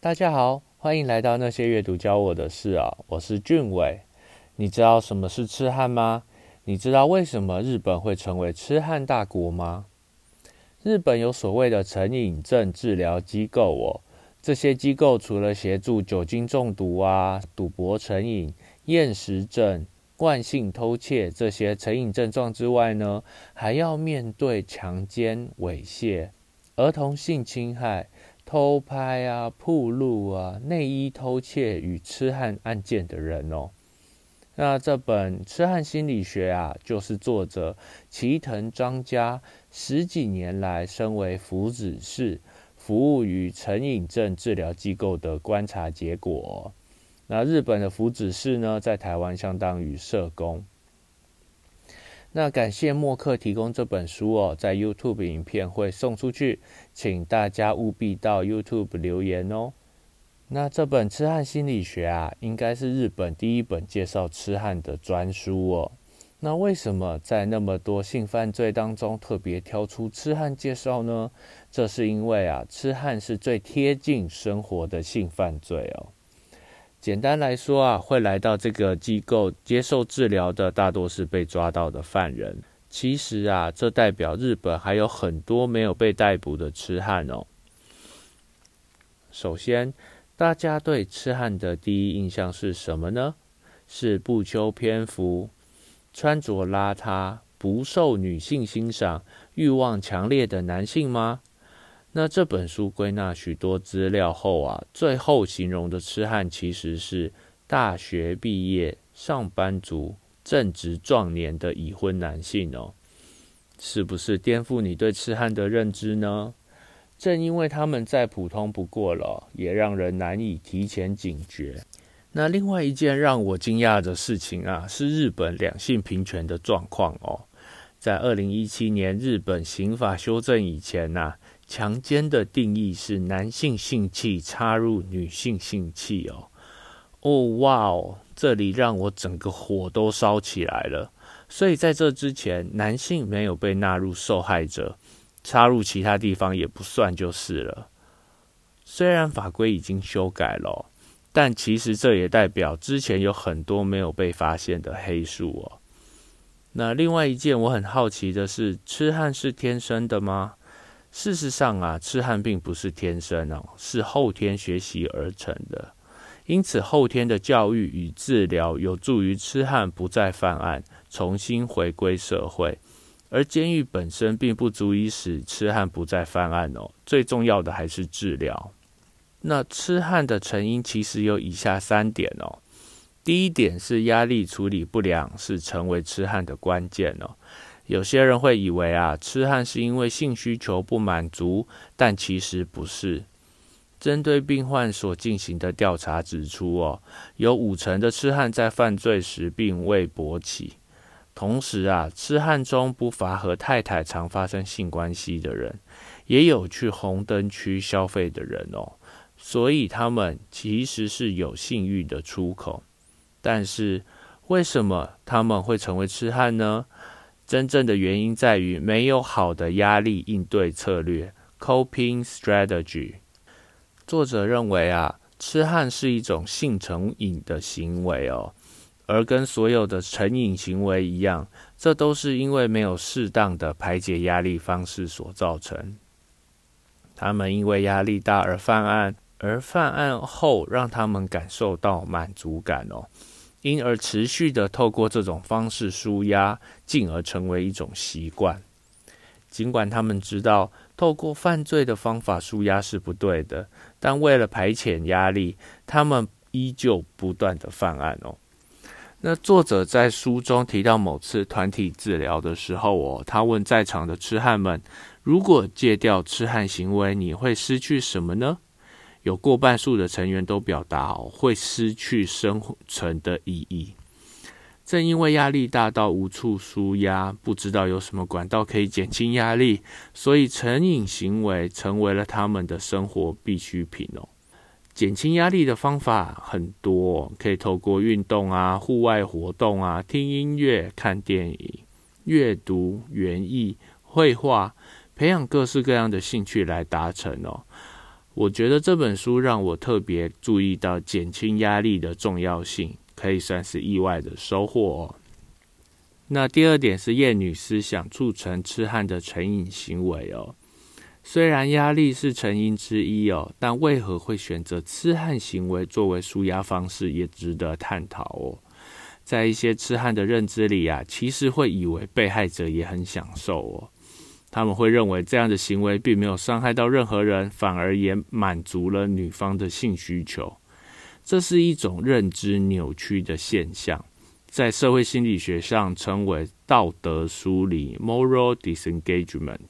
大家好，欢迎来到那些阅读教我的事啊！我是俊伟。你知道什么是痴汉吗？你知道为什么日本会成为痴汉大国吗？日本有所谓的成瘾症治疗机构哦，这些机构除了协助酒精中毒啊、赌博成瘾、厌食症、惯性偷窃这些成瘾症状之外呢，还要面对强奸、猥亵、儿童性侵害。偷拍啊、铺路啊、内衣偷窃与痴汉案件的人哦，那这本《痴汉心理学》啊，就是作者齐藤张家十几年来身为福祉士，服务于成瘾症治疗机构的观察结果。那日本的福祉士呢，在台湾相当于社工。那感谢默克提供这本书哦，在 YouTube 影片会送出去，请大家务必到 YouTube 留言哦。那这本《痴汉心理学》啊，应该是日本第一本介绍痴汉的专书哦。那为什么在那么多性犯罪当中特别挑出痴汉介绍呢？这是因为啊，痴汉是最贴近生活的性犯罪哦。简单来说啊，会来到这个机构接受治疗的，大多是被抓到的犯人。其实啊，这代表日本还有很多没有被逮捕的痴汉哦。首先，大家对痴汉的第一印象是什么呢？是不修边幅、穿着邋遢、不受女性欣赏、欲望强烈的男性吗？那这本书归纳许多资料后啊，最后形容的痴汉其实是大学毕业、上班族、正值壮年的已婚男性哦，是不是颠覆你对痴汉的认知呢？正因为他们再普通不过了，也让人难以提前警觉。那另外一件让我惊讶的事情啊，是日本两性平权的状况哦，在二零一七年日本刑法修正以前呐。强奸的定义是男性性器插入女性性器哦，哦哇哦，这里让我整个火都烧起来了。所以在这之前，男性没有被纳入受害者，插入其他地方也不算就是了。虽然法规已经修改了，但其实这也代表之前有很多没有被发现的黑数哦。那另外一件我很好奇的是，痴汉是天生的吗？事实上啊，痴汉并不是天生哦，是后天学习而成的。因此，后天的教育与治疗有助于痴汉不再犯案，重新回归社会。而监狱本身并不足以使痴汉不再犯案哦。最重要的还是治疗。那痴汉的成因其实有以下三点哦。第一点是压力处理不良，是成为痴汉的关键哦。有些人会以为啊，痴汉是因为性需求不满足，但其实不是。针对病患所进行的调查指出，哦，有五成的痴汉在犯罪时并未勃起。同时啊，痴汉中不乏和太太常发生性关系的人，也有去红灯区消费的人哦。所以他们其实是有性欲的出口。但是为什么他们会成为痴汉呢？真正的原因在于没有好的压力应对策略 （coping strategy）。作者认为啊，痴汉是一种性成瘾的行为哦，而跟所有的成瘾行为一样，这都是因为没有适当的排解压力方式所造成。他们因为压力大而犯案，而犯案后让他们感受到满足感哦。因而持续的透过这种方式舒压，进而成为一种习惯。尽管他们知道透过犯罪的方法舒压是不对的，但为了排遣压力，他们依旧不断的犯案哦。那作者在书中提到某次团体治疗的时候哦，他问在场的痴汉们：如果戒掉痴汉行为，你会失去什么呢？有过半数的成员都表达哦，会失去生存的意义。正因为压力大到无处舒压，不知道有什么管道可以减轻压力，所以成瘾行为成为了他们的生活必需品哦。减轻压力的方法很多，可以透过运动啊、户外活动啊、听音乐、看电影、阅读、园艺、绘画，培养各式各样的兴趣来达成哦。我觉得这本书让我特别注意到减轻压力的重要性，可以算是意外的收获哦。那第二点是厌女思想促成痴汉的成瘾行为哦。虽然压力是成因之一哦，但为何会选择痴汉行为作为舒压方式，也值得探讨哦。在一些痴汉的认知里啊，其实会以为被害者也很享受哦。他们会认为这样的行为并没有伤害到任何人，反而也满足了女方的性需求。这是一种认知扭曲的现象，在社会心理学上称为道德疏离 （moral disengagement）。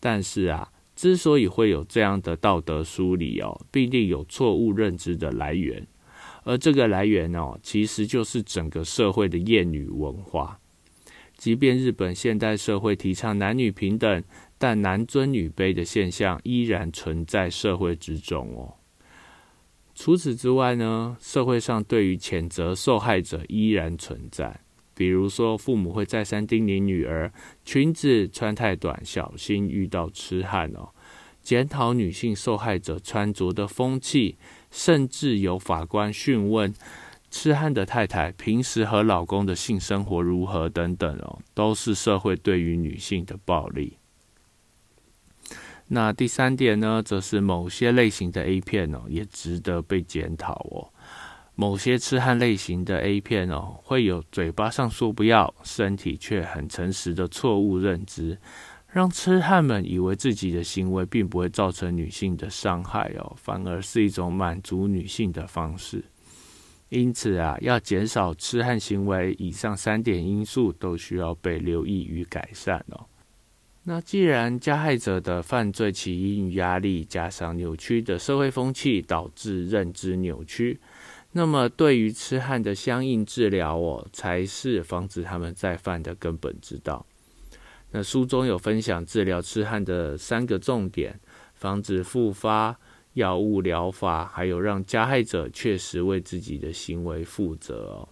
但是啊，之所以会有这样的道德疏离哦，必定有错误认知的来源，而这个来源哦，其实就是整个社会的厌女文化。即便日本现代社会提倡男女平等，但男尊女卑的现象依然存在社会之中哦。除此之外呢，社会上对于谴责受害者依然存在，比如说父母会再三叮咛女儿裙子穿太短，小心遇到痴汉哦；检讨女性受害者穿着的风气，甚至有法官讯问。痴汉的太太平时和老公的性生活如何等等哦，都是社会对于女性的暴力。那第三点呢，则是某些类型的 A 片哦，也值得被检讨哦。某些痴汉类型的 A 片哦，会有嘴巴上说不要，身体却很诚实的错误认知，让痴汉们以为自己的行为并不会造成女性的伤害哦，反而是一种满足女性的方式。因此啊，要减少痴汉行为，以上三点因素都需要被留意与改善哦。那既然加害者的犯罪起因于压力，加上扭曲的社会风气导致认知扭曲，那么对于痴汉的相应治疗哦，才是防止他们再犯的根本之道。那书中有分享治疗痴汉的三个重点，防止复发。药物疗法，还有让加害者确实为自己的行为负责哦。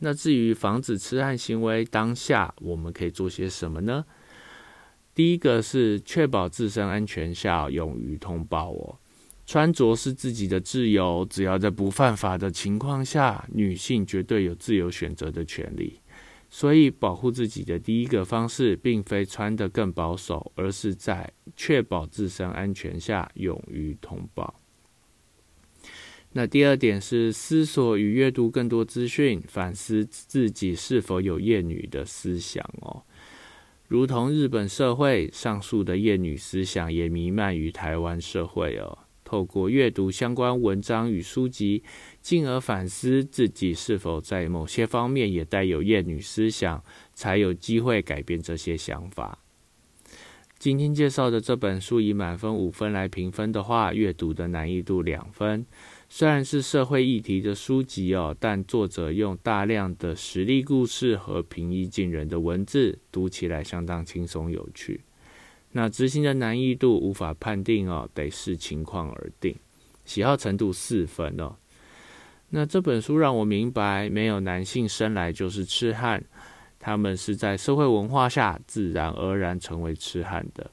那至于防止痴汉行为，当下我们可以做些什么呢？第一个是确保自身安全下，勇于通报哦。穿着是自己的自由，只要在不犯法的情况下，女性绝对有自由选择的权利。所以，保护自己的第一个方式，并非穿得更保守，而是在确保自身安全下，勇于通报。那第二点是思索与阅读更多资讯，反思自己是否有厌女的思想哦。如同日本社会上述的厌女思想，也弥漫于台湾社会哦。透过阅读相关文章与书籍。进而反思自己是否在某些方面也带有厌女思想，才有机会改变这些想法。今天介绍的这本书以满分五分来评分的话，阅读的难易度两分。虽然是社会议题的书籍哦，但作者用大量的实例故事和平易近人的文字，读起来相当轻松有趣。那执行的难易度无法判定哦，得视情况而定。喜好程度四分哦。那这本书让我明白，没有男性生来就是痴汉，他们是在社会文化下自然而然成为痴汉的。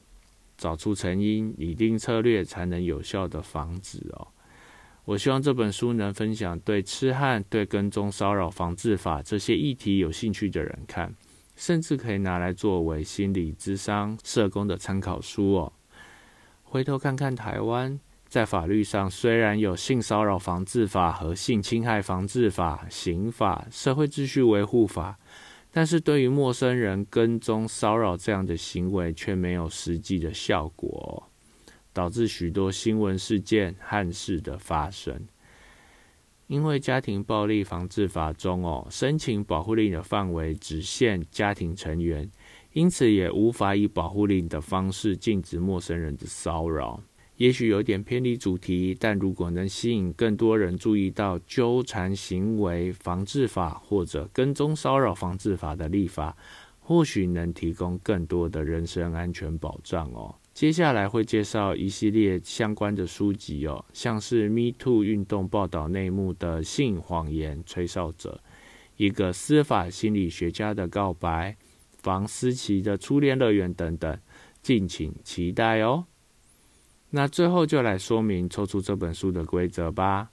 找出成因，拟定策略，才能有效的防止哦。我希望这本书能分享对痴汉、对跟踪骚扰防治法这些议题有兴趣的人看，甚至可以拿来作为心理咨商社工的参考书哦。回头看看台湾。在法律上，虽然有性骚扰防治法和性侵害防治法、刑法、社会秩序维护法，但是对于陌生人跟踪骚扰这样的行为却没有实际的效果，导致许多新闻事件憾事的发生。因为家庭暴力防治法中哦，申请保护令的范围只限家庭成员，因此也无法以保护令的方式禁止陌生人的骚扰。也许有点偏离主题，但如果能吸引更多人注意到纠缠行为防治法或者跟踪骚扰防治法的立法，或许能提供更多的人身安全保障哦。接下来会介绍一系列相关的书籍哦，像是 Me Too 运动报道内幕的性谎言吹哨者，一个司法心理学家的告白，房思琪的初恋乐园等等，敬请期待哦。那最后就来说明抽出这本书的规则吧。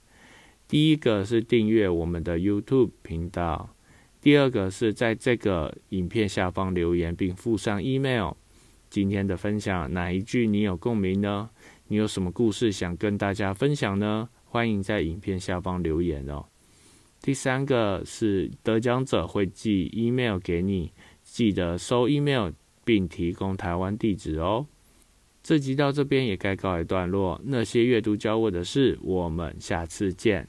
第一个是订阅我们的 YouTube 频道，第二个是在这个影片下方留言并附上 email。今天的分享哪一句你有共鸣呢？你有什么故事想跟大家分享呢？欢迎在影片下方留言哦。第三个是得奖者会寄 email 给你，记得收 email 并提供台湾地址哦。这集到这边也该告一段落。那些阅读教我的事，我们下次见。